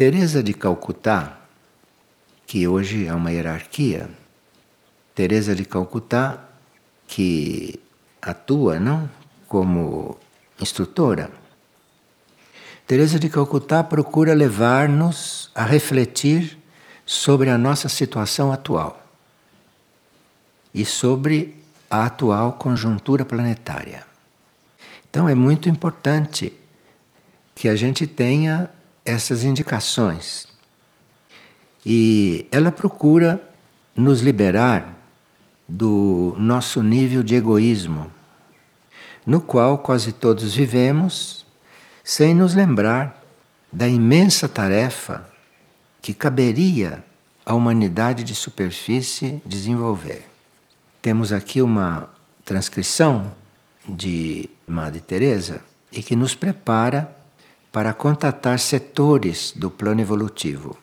Teresa de Calcutá, que hoje é uma hierarquia, Teresa de Calcutá, que atua, não, como instrutora. Teresa de Calcutá procura levar-nos a refletir sobre a nossa situação atual e sobre a atual conjuntura planetária. Então é muito importante que a gente tenha essas indicações. E ela procura nos liberar do nosso nível de egoísmo, no qual quase todos vivemos, sem nos lembrar da imensa tarefa que caberia à humanidade de superfície desenvolver. Temos aqui uma transcrição de Madre Teresa e que nos prepara para contatar setores do plano evolutivo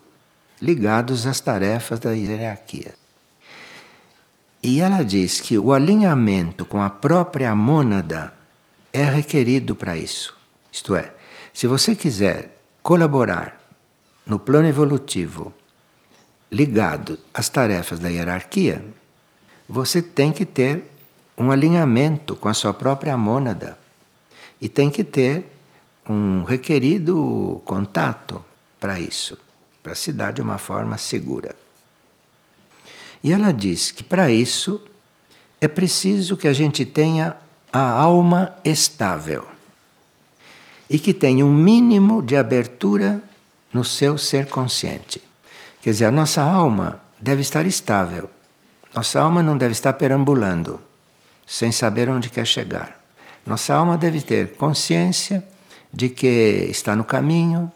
ligados às tarefas da hierarquia. E ela diz que o alinhamento com a própria mônada é requerido para isso. Isto é, se você quiser colaborar no plano evolutivo ligado às tarefas da hierarquia, você tem que ter um alinhamento com a sua própria mônada e tem que ter um requerido contato para isso, para se dar de uma forma segura. E ela diz que para isso é preciso que a gente tenha a alma estável e que tenha um mínimo de abertura no seu ser consciente. Quer dizer, a nossa alma deve estar estável. Nossa alma não deve estar perambulando, sem saber onde quer chegar. Nossa alma deve ter consciência de que está no caminho,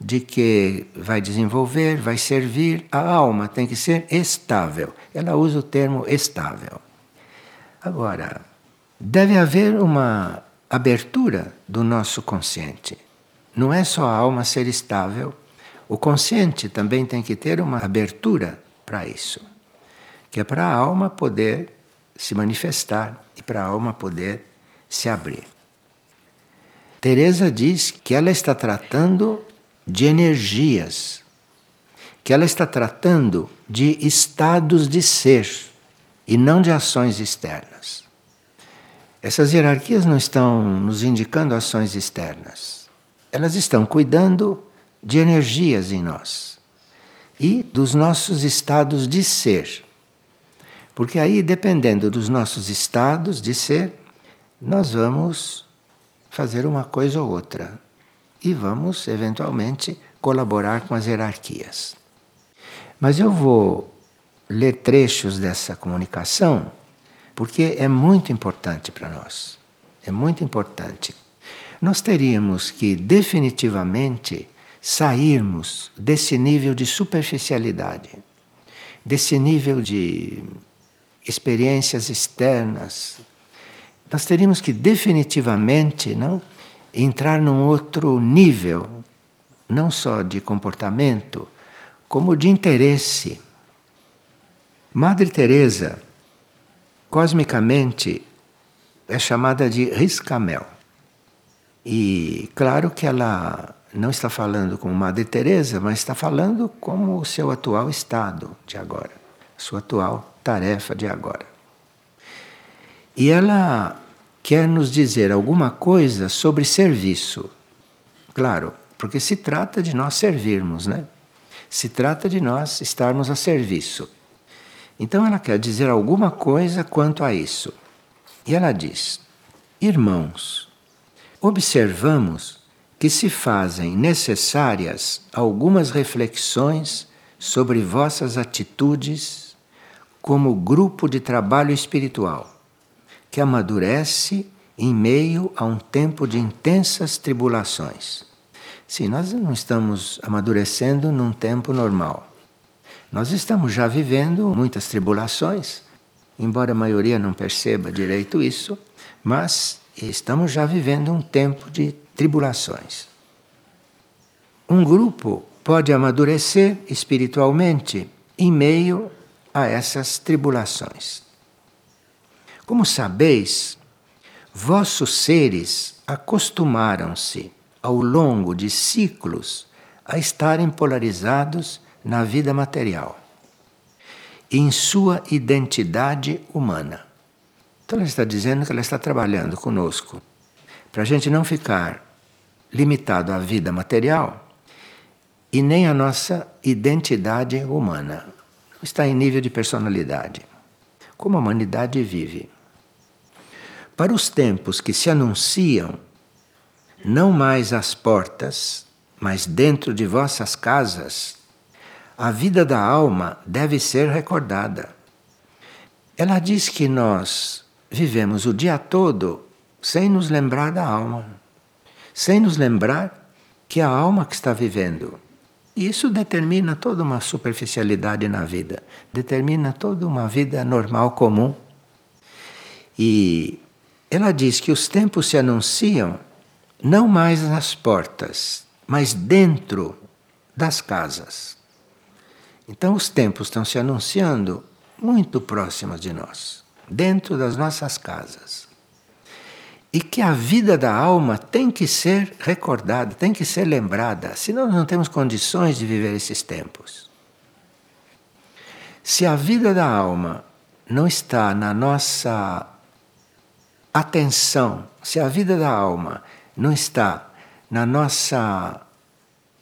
de que vai desenvolver, vai servir. A alma tem que ser estável. Ela usa o termo estável. Agora, deve haver uma abertura do nosso consciente. Não é só a alma ser estável, o consciente também tem que ter uma abertura para isso, que é para a alma poder se manifestar e para a alma poder se abrir. Teresa diz que ela está tratando de energias, que ela está tratando de estados de ser e não de ações externas. Essas hierarquias não estão nos indicando ações externas. Elas estão cuidando de energias em nós e dos nossos estados de ser. Porque aí, dependendo dos nossos estados de ser, nós vamos fazer uma coisa ou outra e vamos, eventualmente, colaborar com as hierarquias. Mas eu vou ler trechos dessa comunicação porque é muito importante para nós. É muito importante. Nós teríamos que definitivamente sairmos desse nível de superficialidade, desse nível de experiências externas, nós teríamos que definitivamente não entrar num outro nível, não só de comportamento, como de interesse. Madre Teresa, cosmicamente, é chamada de riscamel. E claro que ela não está falando como Madre Teresa, mas está falando como o seu atual estado de agora, sua atual tarefa de agora. E ela quer nos dizer alguma coisa sobre serviço. Claro, porque se trata de nós servirmos, né? Se trata de nós estarmos a serviço. Então ela quer dizer alguma coisa quanto a isso. E ela diz: Irmãos, observamos que se fazem necessárias algumas reflexões sobre vossas atitudes como grupo de trabalho espiritual que amadurece em meio a um tempo de intensas tribulações. Sim, nós não estamos amadurecendo num tempo normal. Nós estamos já vivendo muitas tribulações, embora a maioria não perceba direito isso, mas estamos já vivendo um tempo de tribulações. Um grupo pode amadurecer espiritualmente em meio a essas tribulações. Como sabeis, vossos seres acostumaram-se ao longo de ciclos a estarem polarizados na vida material, em sua identidade humana. Então ela está dizendo que ela está trabalhando conosco para a gente não ficar limitado à vida material e nem à nossa identidade humana. Está em nível de personalidade. Como a humanidade vive. Para os tempos que se anunciam, não mais às portas, mas dentro de vossas casas, a vida da alma deve ser recordada. Ela diz que nós vivemos o dia todo sem nos lembrar da alma, sem nos lembrar que é a alma que está vivendo. Isso determina toda uma superficialidade na vida, determina toda uma vida normal, comum. E ela diz que os tempos se anunciam não mais nas portas, mas dentro das casas. Então os tempos estão se anunciando muito próximos de nós, dentro das nossas casas. E que a vida da alma tem que ser recordada, tem que ser lembrada, senão não temos condições de viver esses tempos. Se a vida da alma não está na nossa atenção, se a vida da alma não está na nossa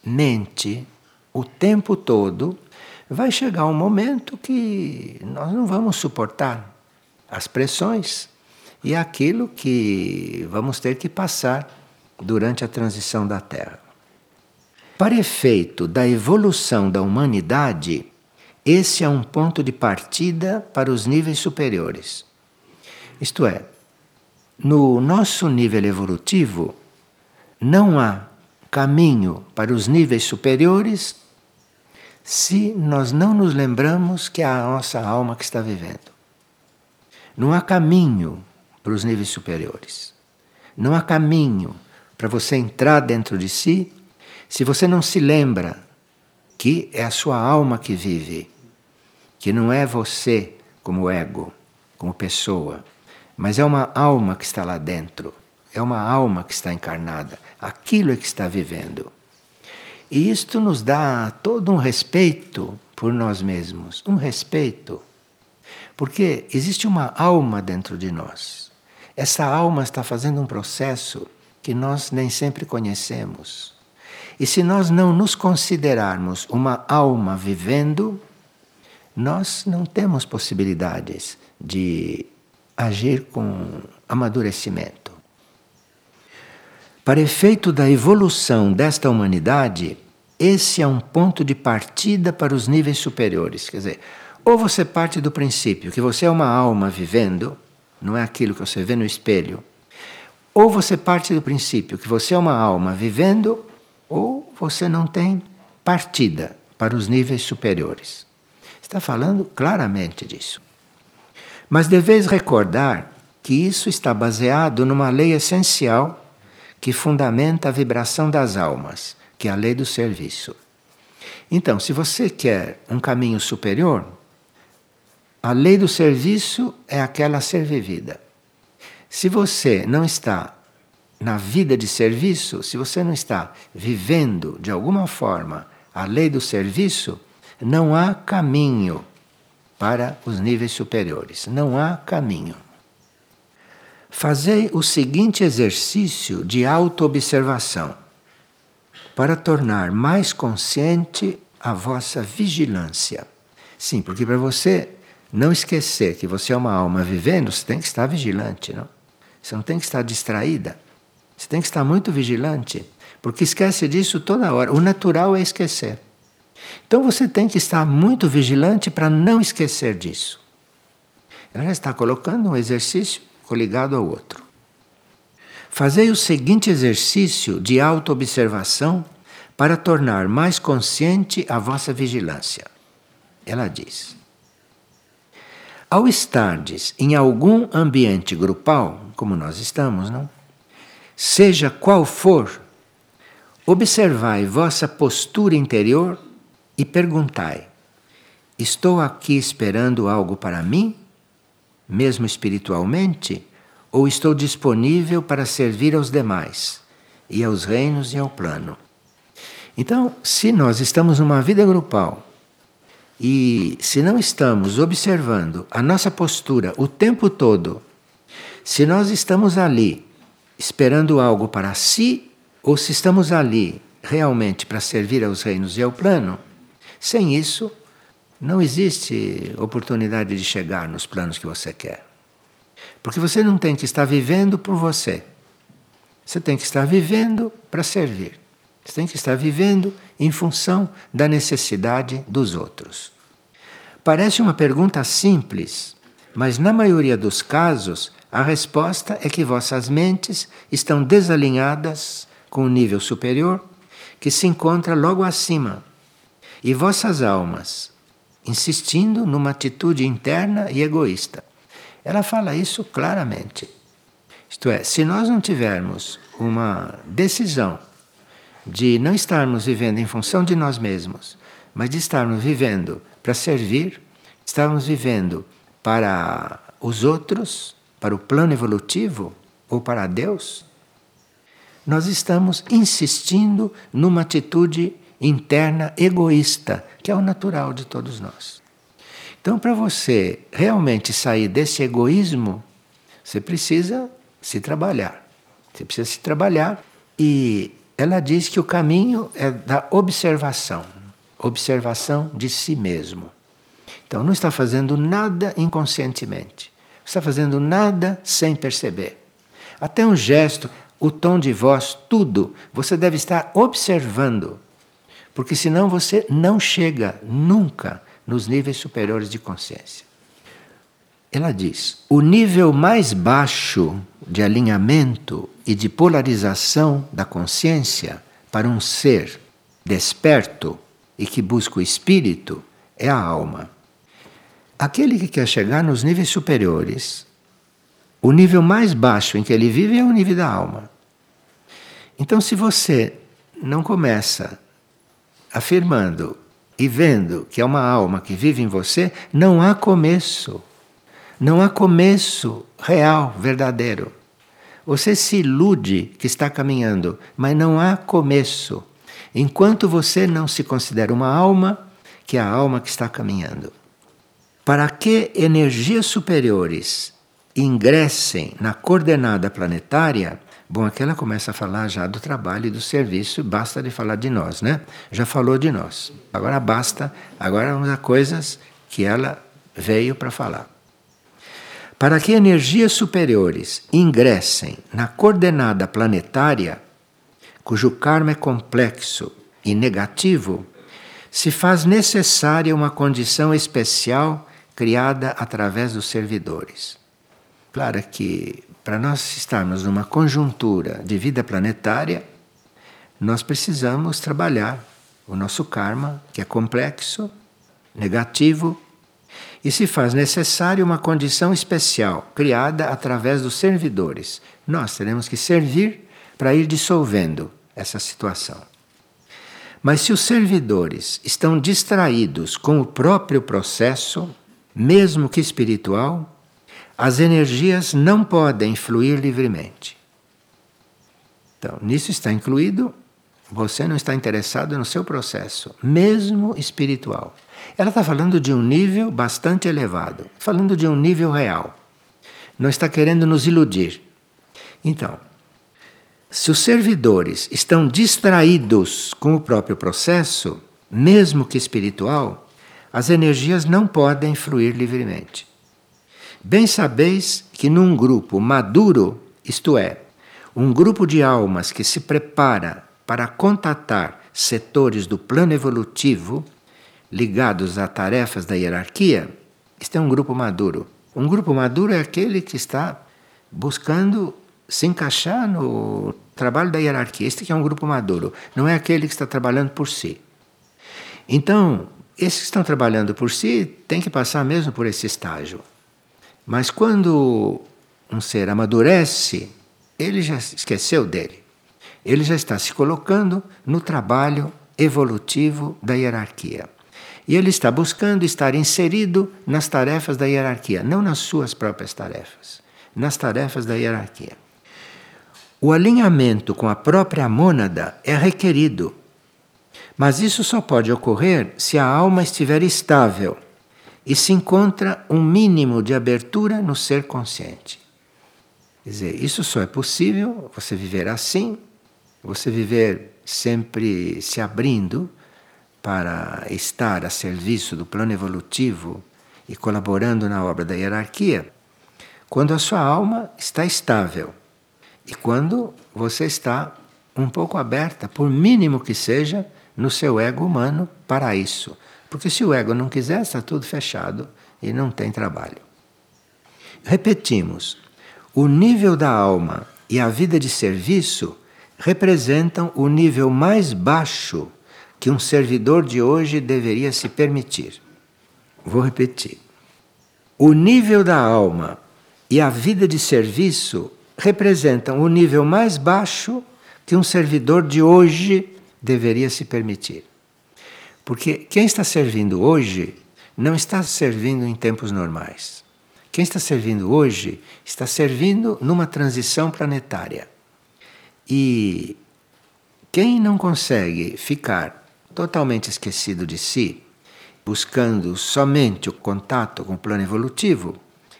mente o tempo todo, vai chegar um momento que nós não vamos suportar as pressões e aquilo que vamos ter que passar durante a transição da Terra. Para efeito da evolução da humanidade, esse é um ponto de partida para os níveis superiores. Isto é, no nosso nível evolutivo, não há caminho para os níveis superiores se nós não nos lembramos que é a nossa alma que está vivendo. Não há caminho para os níveis superiores. Não há caminho para você entrar dentro de si se você não se lembra que é a sua alma que vive, que não é você como ego, como pessoa, mas é uma alma que está lá dentro, é uma alma que está encarnada, aquilo é que está vivendo. E isto nos dá todo um respeito por nós mesmos, um respeito, porque existe uma alma dentro de nós. Essa alma está fazendo um processo que nós nem sempre conhecemos. E se nós não nos considerarmos uma alma vivendo, nós não temos possibilidades de agir com amadurecimento. Para efeito da evolução desta humanidade, esse é um ponto de partida para os níveis superiores. Quer dizer, ou você parte do princípio que você é uma alma vivendo, não é aquilo que você vê no espelho. Ou você parte do princípio que você é uma alma vivendo, ou você não tem partida para os níveis superiores. Está falando claramente disso. Mas deveis recordar que isso está baseado numa lei essencial que fundamenta a vibração das almas, que é a lei do serviço. Então, se você quer um caminho superior, a lei do serviço é aquela a ser vivida. Se você não está na vida de serviço, se você não está vivendo de alguma forma a lei do serviço, não há caminho para os níveis superiores. Não há caminho. Fazei o seguinte exercício de autoobservação para tornar mais consciente a vossa vigilância. Sim, porque para você não esquecer que você é uma alma vivendo, você tem que estar vigilante, não? Você não tem que estar distraída. Você tem que estar muito vigilante, porque esquece disso toda hora. O natural é esquecer. Então você tem que estar muito vigilante para não esquecer disso. Ela já está colocando um exercício coligado ao outro. Fazei o seguinte exercício de autoobservação para tornar mais consciente a vossa vigilância. Ela diz: ao estardes em algum ambiente grupal, como nós estamos, não? Seja qual for, observai vossa postura interior e perguntai: Estou aqui esperando algo para mim, mesmo espiritualmente, ou estou disponível para servir aos demais, e aos reinos e ao plano? Então, se nós estamos numa vida grupal e se não estamos observando a nossa postura o tempo todo, se nós estamos ali esperando algo para si ou se estamos ali realmente para servir aos reinos e ao plano, sem isso não existe oportunidade de chegar nos planos que você quer. Porque você não tem que estar vivendo por você. Você tem que estar vivendo para servir. Você tem que estar vivendo em função da necessidade dos outros. Parece uma pergunta simples, mas na maioria dos casos a resposta é que vossas mentes estão desalinhadas com o nível superior que se encontra logo acima, e vossas almas insistindo numa atitude interna e egoísta. Ela fala isso claramente. Isto é, se nós não tivermos uma decisão de não estarmos vivendo em função de nós mesmos, mas de estarmos vivendo para servir, estarmos vivendo para os outros, para o plano evolutivo ou para Deus, nós estamos insistindo numa atitude interna egoísta, que é o natural de todos nós. Então, para você realmente sair desse egoísmo, você precisa se trabalhar. Você precisa se trabalhar e ela diz que o caminho é da observação, observação de si mesmo. Então, não está fazendo nada inconscientemente, está fazendo nada sem perceber. Até um gesto, o tom de voz, tudo, você deve estar observando porque senão você não chega nunca nos níveis superiores de consciência. Ela diz: o nível mais baixo de alinhamento e de polarização da consciência para um ser desperto e que busca o espírito é a alma. Aquele que quer chegar nos níveis superiores, o nível mais baixo em que ele vive é o nível da alma. Então, se você não começa afirmando e vendo que é uma alma que vive em você, não há começo. Não há começo real, verdadeiro. Você se ilude que está caminhando, mas não há começo. Enquanto você não se considera uma alma, que é a alma que está caminhando. Para que energias superiores ingressem na coordenada planetária, Bom, aqui ela começa a falar já do trabalho e do serviço, basta de falar de nós, né? Já falou de nós. Agora basta, agora vamos a coisas que ela veio para falar. Para que energias superiores ingressem na coordenada planetária, cujo karma é complexo e negativo, se faz necessária uma condição especial criada através dos servidores. Claro que para nós estarmos numa conjuntura de vida planetária, nós precisamos trabalhar o nosso karma, que é complexo, negativo, e se faz necessário uma condição especial criada através dos servidores. Nós teremos que servir para ir dissolvendo essa situação. Mas se os servidores estão distraídos com o próprio processo, mesmo que espiritual, as energias não podem fluir livremente. Então, nisso está incluído você não está interessado no seu processo, mesmo espiritual. Ela está falando de um nível bastante elevado, falando de um nível real. Não está querendo nos iludir. Então, se os servidores estão distraídos com o próprio processo, mesmo que espiritual, as energias não podem fluir livremente. Bem sabeis que num grupo maduro, isto é, um grupo de almas que se prepara para contatar setores do plano evolutivo ligados a tarefas da hierarquia, este é um grupo maduro. Um grupo maduro é aquele que está buscando se encaixar no trabalho da hierarquia. Este é um grupo maduro, não é aquele que está trabalhando por si. Então, esses que estão trabalhando por si têm que passar mesmo por esse estágio. Mas quando um ser amadurece, ele já esqueceu dele. Ele já está se colocando no trabalho evolutivo da hierarquia. E ele está buscando estar inserido nas tarefas da hierarquia, não nas suas próprias tarefas, nas tarefas da hierarquia. O alinhamento com a própria mônada é requerido, Mas isso só pode ocorrer se a alma estiver estável e se encontra um mínimo de abertura no ser consciente. Quer dizer, isso só é possível você viver assim, você viver sempre se abrindo para estar a serviço do plano evolutivo e colaborando na obra da hierarquia, quando a sua alma está estável e quando você está um pouco aberta, por mínimo que seja, no seu ego humano para isso. Porque se o ego não quiser, está tudo fechado e não tem trabalho. Repetimos: o nível da alma e a vida de serviço representam o nível mais baixo que um servidor de hoje deveria se permitir. Vou repetir. O nível da alma e a vida de serviço representam o nível mais baixo que um servidor de hoje deveria se permitir. Porque quem está servindo hoje não está servindo em tempos normais. Quem está servindo hoje está servindo numa transição planetária. E quem não consegue ficar totalmente esquecido de si, buscando somente o contato com o plano evolutivo,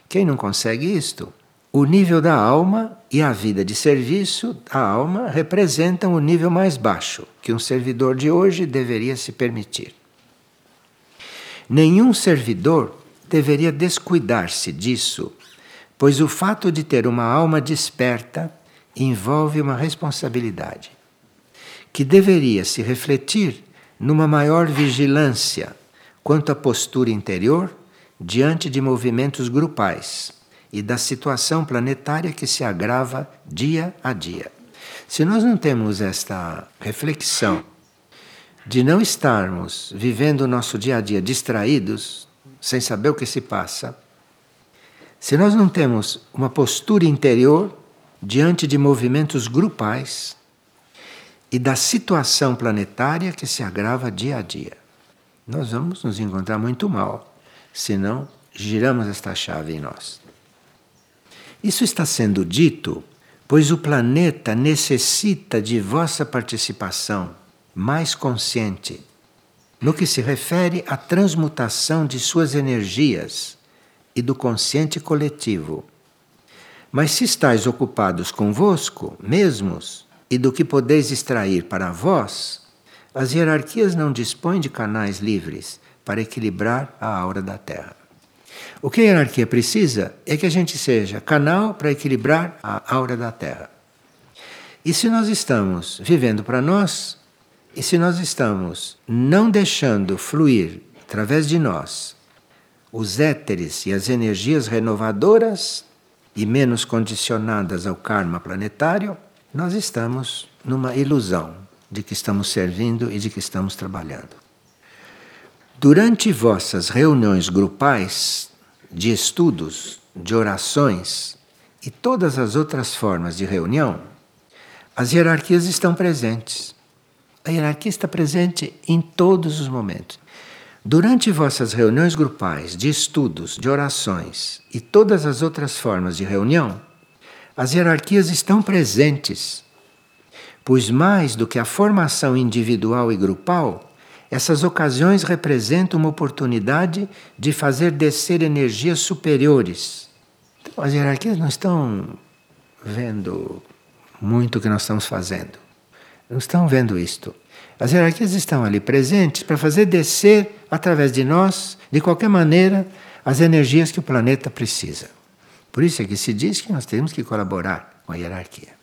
quem não consegue isto, o nível da alma e a vida de serviço da alma representam o nível mais baixo que um servidor de hoje deveria se permitir. Nenhum servidor deveria descuidar-se disso, pois o fato de ter uma alma desperta envolve uma responsabilidade que deveria se refletir numa maior vigilância quanto à postura interior diante de movimentos grupais e da situação planetária que se agrava dia a dia. Se nós não temos esta reflexão de não estarmos vivendo o nosso dia a dia distraídos, sem saber o que se passa, se nós não temos uma postura interior diante de movimentos grupais, e da situação planetária que se agrava dia a dia. Nós vamos nos encontrar muito mal se não giramos esta chave em nós. Isso está sendo dito pois o planeta necessita de vossa participação mais consciente no que se refere à transmutação de suas energias e do consciente coletivo. Mas se estáis ocupados convosco mesmos, e do que podeis extrair para vós, as hierarquias não dispõem de canais livres para equilibrar a aura da Terra. O que a hierarquia precisa é que a gente seja canal para equilibrar a aura da Terra. E se nós estamos vivendo para nós, e se nós estamos não deixando fluir através de nós os éteres e as energias renovadoras e menos condicionadas ao karma planetário, nós estamos numa ilusão de que estamos servindo e de que estamos trabalhando. Durante vossas reuniões grupais de estudos, de orações e todas as outras formas de reunião, as hierarquias estão presentes. A hierarquia está presente em todos os momentos. Durante vossas reuniões grupais de estudos, de orações e todas as outras formas de reunião, as hierarquias estão presentes, pois mais do que a formação individual e grupal, essas ocasiões representam uma oportunidade de fazer descer energias superiores. Então, as hierarquias não estão vendo muito o que nós estamos fazendo. Não estão vendo isto. As hierarquias estão ali presentes para fazer descer, através de nós, de qualquer maneira, as energias que o planeta precisa. Por isso é que se diz que nós temos que colaborar com a hierarquia.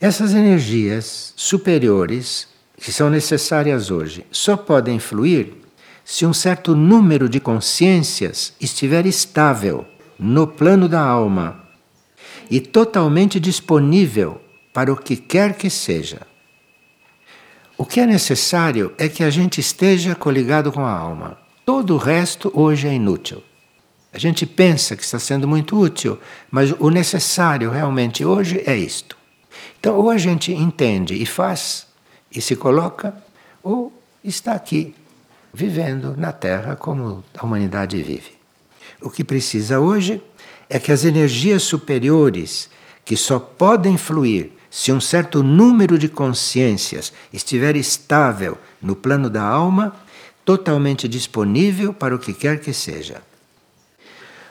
Essas energias superiores, que são necessárias hoje, só podem fluir se um certo número de consciências estiver estável no plano da alma e totalmente disponível para o que quer que seja. O que é necessário é que a gente esteja coligado com a alma. Todo o resto hoje é inútil. A gente pensa que está sendo muito útil, mas o necessário realmente hoje é isto. Então, ou a gente entende e faz e se coloca, ou está aqui, vivendo na Terra como a humanidade vive. O que precisa hoje é que as energias superiores, que só podem fluir se um certo número de consciências estiver estável no plano da alma, totalmente disponível para o que quer que seja.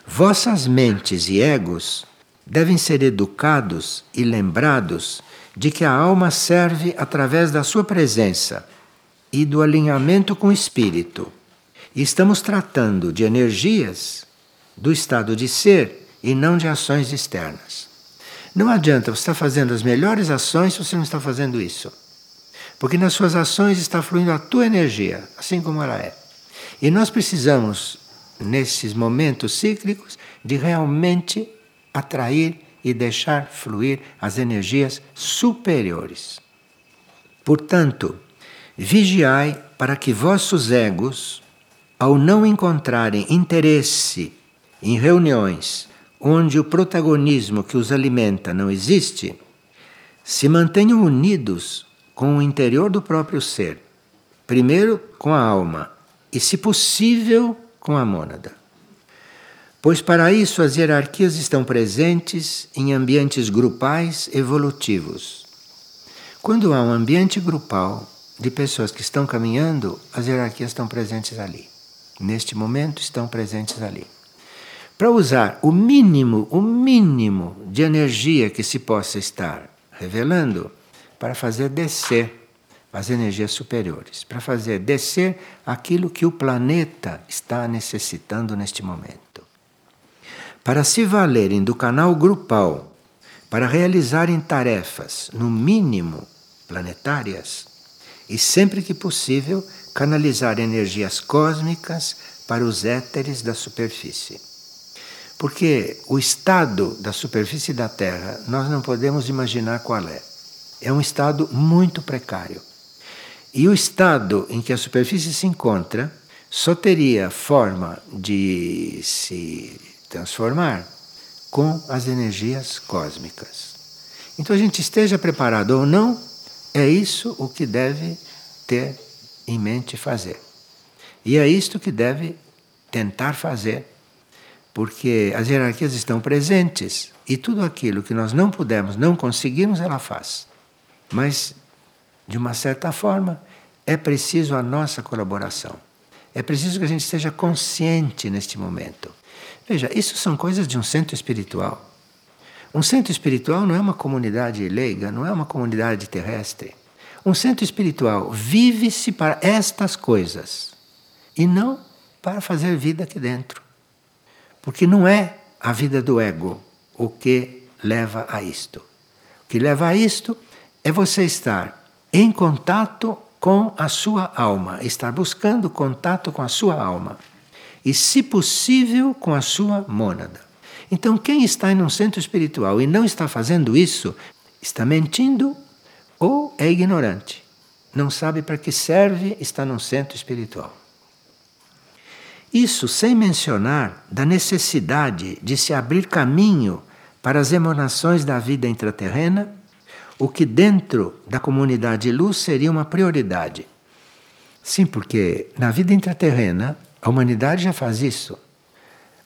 Vossas mentes e egos devem ser educados e lembrados de que a alma serve através da sua presença e do alinhamento com o espírito. E estamos tratando de energias do estado de ser e não de ações externas. Não adianta você estar fazendo as melhores ações se você não está fazendo isso. Porque nas suas ações está fluindo a tua energia, assim como ela é. E nós precisamos, nesses momentos cíclicos, de realmente atrair e deixar fluir as energias superiores. Portanto, vigiai para que vossos egos, ao não encontrarem interesse em reuniões onde o protagonismo que os alimenta não existe, se mantenham unidos com o interior do próprio ser. Primeiro com a alma e, se possível, com a mônada. Pois para isso as hierarquias estão presentes em ambientes grupais evolutivos. Quando há um ambiente grupal de pessoas que estão caminhando, as hierarquias estão presentes ali. Neste momento estão presentes ali para usar o mínimo, o mínimo de energia que se possa estar revelando para fazer descer as energias superiores, para fazer descer aquilo que o planeta está necessitando neste momento. Para se valerem do canal grupal, para realizarem tarefas, no mínimo planetárias, e sempre que possível canalizar energias cósmicas para os éteres da superfície. Porque o estado da superfície da Terra nós não podemos imaginar qual é. É um estado muito precário. E o estado em que a superfície se encontra só teria forma de se transformar com as energias cósmicas. Então a gente esteja preparado ou não, é isso o que deve ter em mente fazer. E é isto que deve tentar fazer porque as hierarquias estão presentes e tudo aquilo que nós não pudemos, não conseguimos, ela faz. Mas, de uma certa forma, é preciso a nossa colaboração. É preciso que a gente esteja consciente neste momento. Veja, isso são coisas de um centro espiritual. Um centro espiritual não é uma comunidade leiga, não é uma comunidade terrestre. Um centro espiritual vive-se para estas coisas e não para fazer vida aqui dentro. Porque não é a vida do ego o que leva a isto. O que leva a isto é você estar em contato com a sua alma, estar buscando contato com a sua alma. E, se possível, com a sua mônada. Então, quem está em um centro espiritual e não está fazendo isso, está mentindo ou é ignorante. Não sabe para que serve estar num centro espiritual. Isso sem mencionar da necessidade de se abrir caminho para as emanações da vida intraterrena, o que dentro da comunidade luz seria uma prioridade. Sim, porque na vida intraterrena a humanidade já faz isso.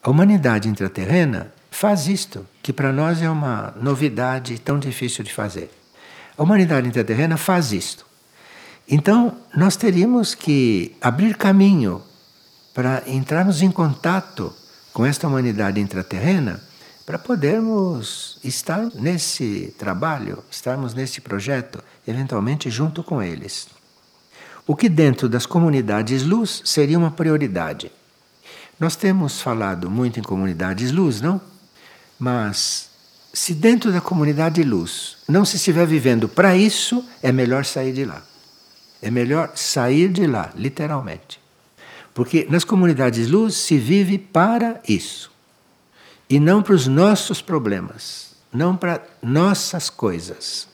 A humanidade intraterrena faz isto, que para nós é uma novidade tão difícil de fazer. A humanidade intraterrena faz isto. Então, nós teríamos que abrir caminho para entrarmos em contato com esta humanidade intraterrena para podermos estar nesse trabalho, estarmos nesse projeto, eventualmente junto com eles. O que dentro das comunidades luz seria uma prioridade. Nós temos falado muito em comunidades luz, não? Mas se dentro da comunidade luz não se estiver vivendo para isso, é melhor sair de lá. É melhor sair de lá, literalmente. Porque nas comunidades luz se vive para isso. E não para os nossos problemas, não para nossas coisas.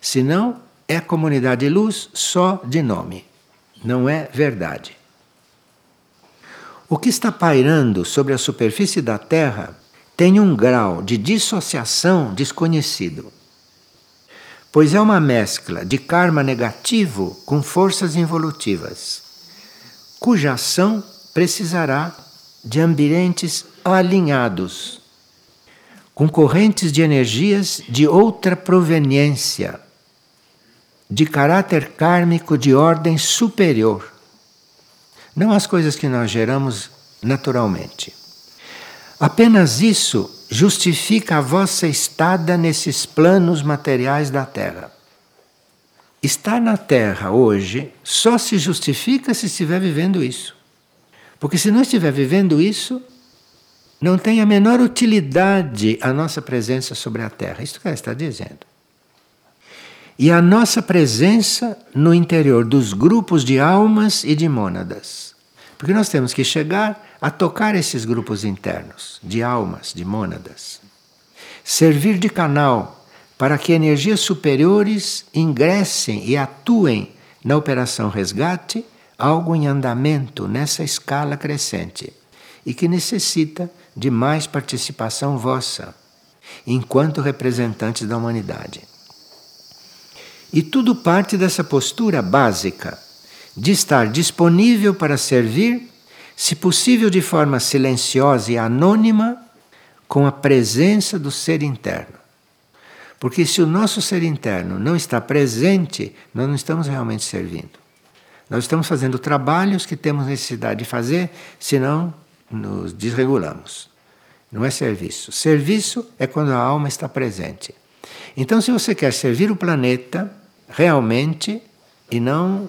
Senão é comunidade luz só de nome, não é verdade. O que está pairando sobre a superfície da Terra tem um grau de dissociação desconhecido, pois é uma mescla de karma negativo com forças involutivas cuja ação precisará de ambientes alinhados, com correntes de energias de outra proveniência, de caráter kármico de ordem superior. Não as coisas que nós geramos naturalmente. Apenas isso justifica a vossa estada nesses planos materiais da Terra. Estar na Terra hoje só se justifica se estiver vivendo isso. Porque se não estiver vivendo isso, não tem a menor utilidade a nossa presença sobre a Terra. Isso que ela está dizendo. E a nossa presença no interior dos grupos de almas e de mônadas. Porque nós temos que chegar a tocar esses grupos internos, de almas, de mônadas. Servir de canal para que energias superiores ingressem e atuem na operação resgate, algo em andamento nessa escala crescente e que necessita de mais participação vossa, enquanto representantes da humanidade. E tudo parte dessa postura básica de estar disponível para servir, se possível de forma silenciosa e anônima, com a presença do ser interno. Porque se o nosso ser interno não está presente, nós não estamos realmente servindo. Nós estamos fazendo trabalhos que temos necessidade de fazer, senão nos desregulamos. Não é serviço. Serviço é quando a alma está presente. Então, se você quer servir o planeta realmente e não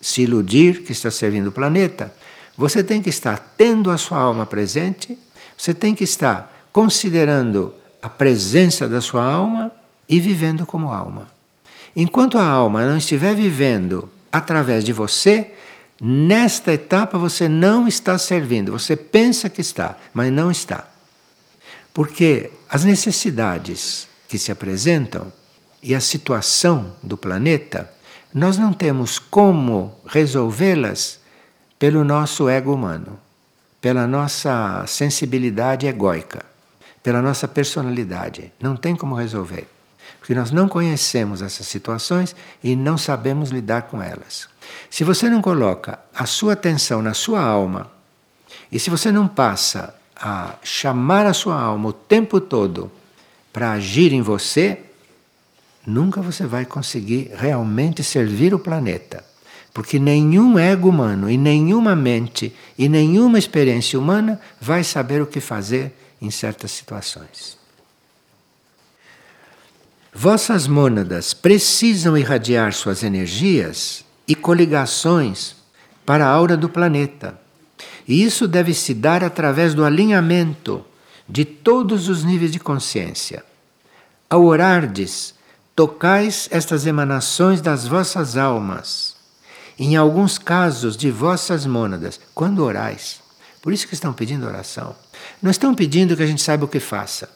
se iludir que está servindo o planeta, você tem que estar tendo a sua alma presente, você tem que estar considerando a presença da sua alma e vivendo como alma. Enquanto a alma não estiver vivendo através de você, nesta etapa você não está servindo. Você pensa que está, mas não está. Porque as necessidades que se apresentam e a situação do planeta, nós não temos como resolvê-las pelo nosso ego humano, pela nossa sensibilidade egóica, pela nossa personalidade. Não tem como resolver. Porque nós não conhecemos essas situações e não sabemos lidar com elas. Se você não coloca a sua atenção na sua alma, e se você não passa a chamar a sua alma o tempo todo para agir em você, nunca você vai conseguir realmente servir o planeta. Porque nenhum ego humano e nenhuma mente e nenhuma experiência humana vai saber o que fazer em certas situações. Vossas mônadas precisam irradiar suas energias e coligações para a aura do planeta e isso deve se dar através do alinhamento de todos os níveis de consciência. Ao orardes, tocais estas emanações das vossas almas, em alguns casos de vossas mônadas, quando orais. Por isso que estão pedindo oração. Não estão pedindo que a gente saiba o que faça.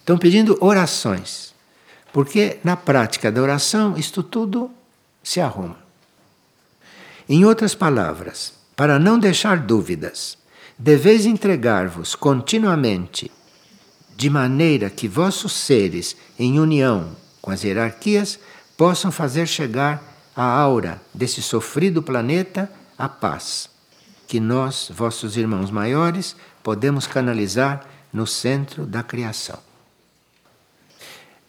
Estão pedindo orações. Porque na prática da oração, isto tudo se arruma. Em outras palavras, para não deixar dúvidas, deveis entregar-vos continuamente, de maneira que vossos seres, em união com as hierarquias, possam fazer chegar à aura desse sofrido planeta a paz, que nós, vossos irmãos maiores, podemos canalizar no centro da criação.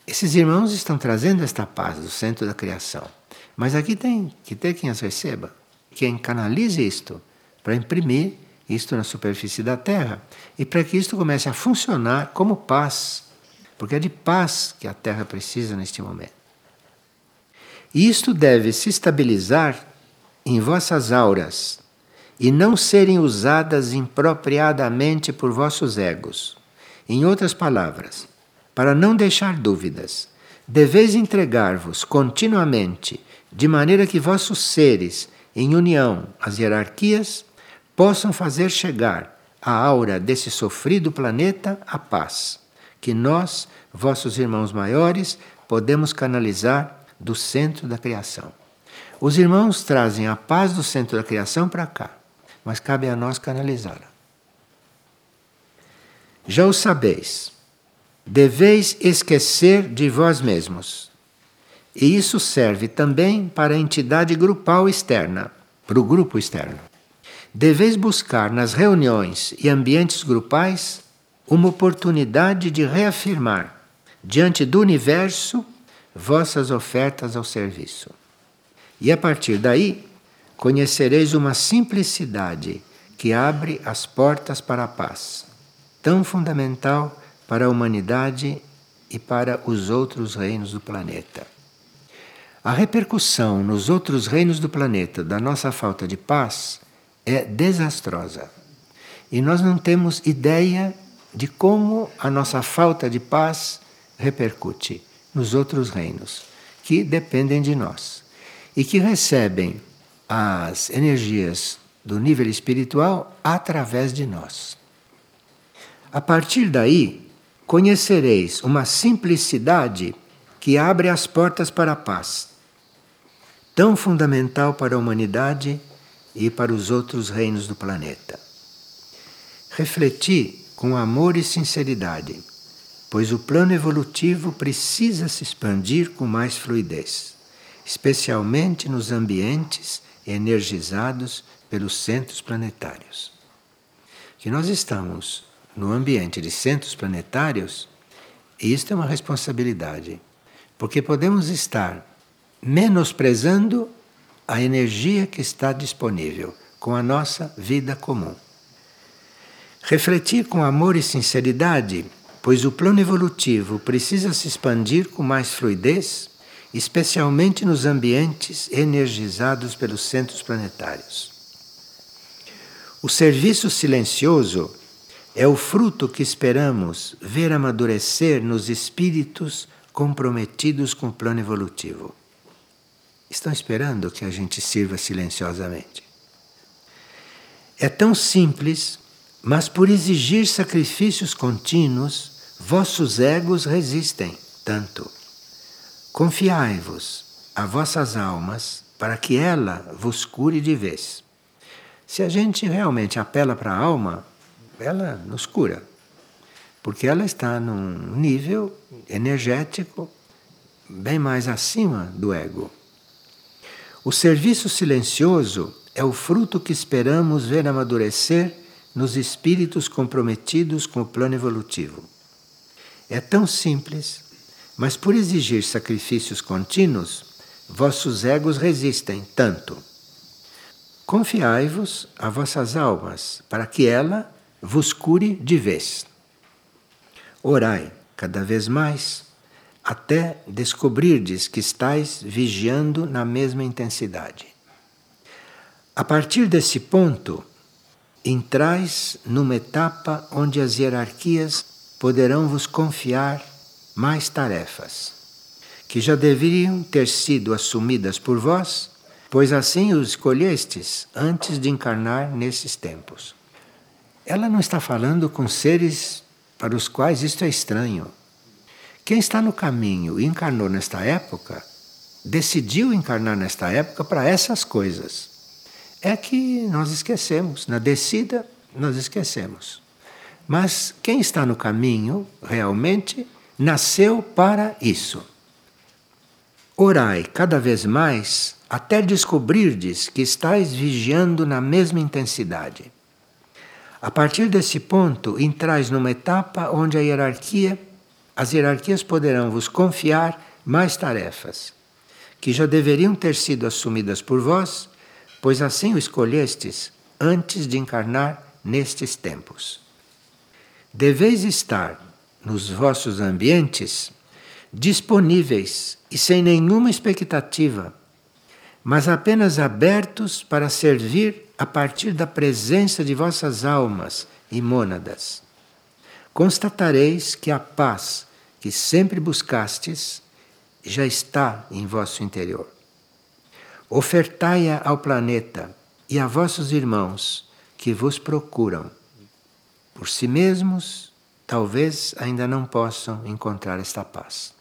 Esses irmãos estão trazendo esta paz do centro da criação, mas aqui tem que ter quem as receba quem canalize isto para imprimir isto na superfície da Terra e para que isto comece a funcionar como paz, porque é de paz que a Terra precisa neste momento. E isto deve se estabilizar em vossas auras e não serem usadas impropriadamente por vossos egos. Em outras palavras, para não deixar dúvidas, deveis entregar-vos continuamente, de maneira que vossos seres em união às hierarquias, possam fazer chegar à aura desse sofrido planeta a paz, que nós, vossos irmãos maiores, podemos canalizar do centro da criação. Os irmãos trazem a paz do centro da criação para cá, mas cabe a nós canalizá-la. Já o sabeis, deveis esquecer de vós mesmos e isso serve também para a entidade grupal externa, para o grupo externo. Deveis buscar nas reuniões e ambientes grupais uma oportunidade de reafirmar diante do universo vossas ofertas ao serviço. E a partir daí, conhecereis uma simplicidade que abre as portas para a paz, tão fundamental para a humanidade e para os outros reinos do planeta. A repercussão nos outros reinos do planeta da nossa falta de paz é desastrosa. E nós não temos ideia de como a nossa falta de paz repercute nos outros reinos, que dependem de nós e que recebem as energias do nível espiritual através de nós. A partir daí, conhecereis uma simplicidade que abre as portas para a paz, tão fundamental para a humanidade e para os outros reinos do planeta. Refleti com amor e sinceridade, pois o plano evolutivo precisa se expandir com mais fluidez, especialmente nos ambientes energizados pelos centros planetários. Que nós estamos no ambiente de centros planetários, isto é uma responsabilidade, porque podemos estar menosprezando a energia que está disponível com a nossa vida comum. Refletir com amor e sinceridade, pois o plano evolutivo precisa se expandir com mais fluidez, especialmente nos ambientes energizados pelos centros planetários. O serviço silencioso é o fruto que esperamos ver amadurecer nos espíritos comprometidos com o plano evolutivo estão esperando que a gente sirva silenciosamente. É tão simples, mas por exigir sacrifícios contínuos, vossos egos resistem tanto. Confiai-vos a vossas almas para que ela vos cure de vez. Se a gente realmente apela para a alma, ela nos cura. Porque ela está num nível energético bem mais acima do ego. O serviço silencioso é o fruto que esperamos ver amadurecer nos espíritos comprometidos com o plano evolutivo. É tão simples, mas por exigir sacrifícios contínuos, vossos egos resistem tanto. Confiai-vos a vossas almas, para que ela vos cure de vez. Orai cada vez mais até descobrirdes que estáis vigiando na mesma intensidade. A partir desse ponto, entrais numa etapa onde as hierarquias poderão vos confiar mais tarefas, que já deveriam ter sido assumidas por vós, pois assim os escolhestes antes de encarnar nesses tempos. Ela não está falando com seres para os quais isto é estranho. Quem está no caminho e encarnou nesta época, decidiu encarnar nesta época para essas coisas. É que nós esquecemos, na descida nós esquecemos. Mas quem está no caminho realmente nasceu para isso. Orai cada vez mais até descobrirdes que estáis vigiando na mesma intensidade. A partir desse ponto, entrais numa etapa onde a hierarquia as hierarquias poderão vos confiar mais tarefas, que já deveriam ter sido assumidas por vós, pois assim o escolhestes antes de encarnar nestes tempos. Deveis estar nos vossos ambientes disponíveis e sem nenhuma expectativa, mas apenas abertos para servir a partir da presença de vossas almas e mônadas constatareis que a paz que sempre buscastes já está em vosso interior. Ofertai-a ao planeta e a vossos irmãos que vos procuram. Por si mesmos, talvez ainda não possam encontrar esta paz.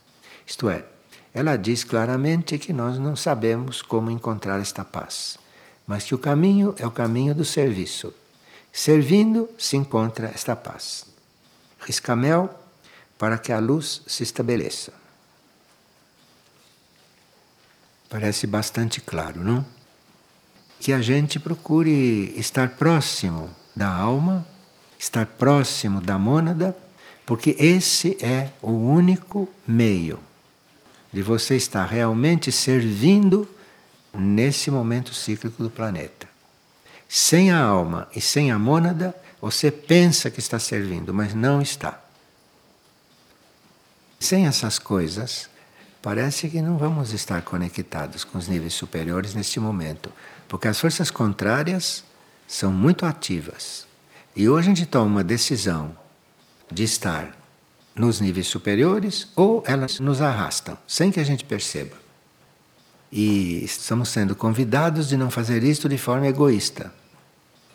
Isto é, ela diz claramente que nós não sabemos como encontrar esta paz, mas que o caminho é o caminho do serviço. Servindo se encontra esta paz riscamel para que a luz se estabeleça. Parece bastante claro, não? Que a gente procure estar próximo da alma estar próximo da mônada, porque esse é o único meio de você estar realmente servindo nesse momento cíclico do planeta. Sem a alma e sem a mônada, você pensa que está servindo, mas não está. Sem essas coisas, parece que não vamos estar conectados com os níveis superiores neste momento, porque as forças contrárias são muito ativas. E hoje a gente toma uma decisão de estar nos níveis superiores ou elas nos arrastam, sem que a gente perceba. E estamos sendo convidados de não fazer isso de forma egoísta,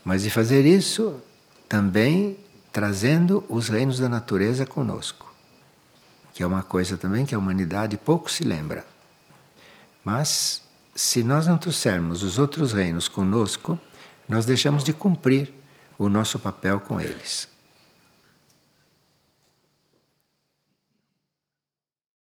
mas de fazer isso também trazendo os reinos da natureza conosco, que é uma coisa também que a humanidade pouco se lembra. Mas se nós não trouxermos os outros reinos conosco, nós deixamos de cumprir o nosso papel com eles.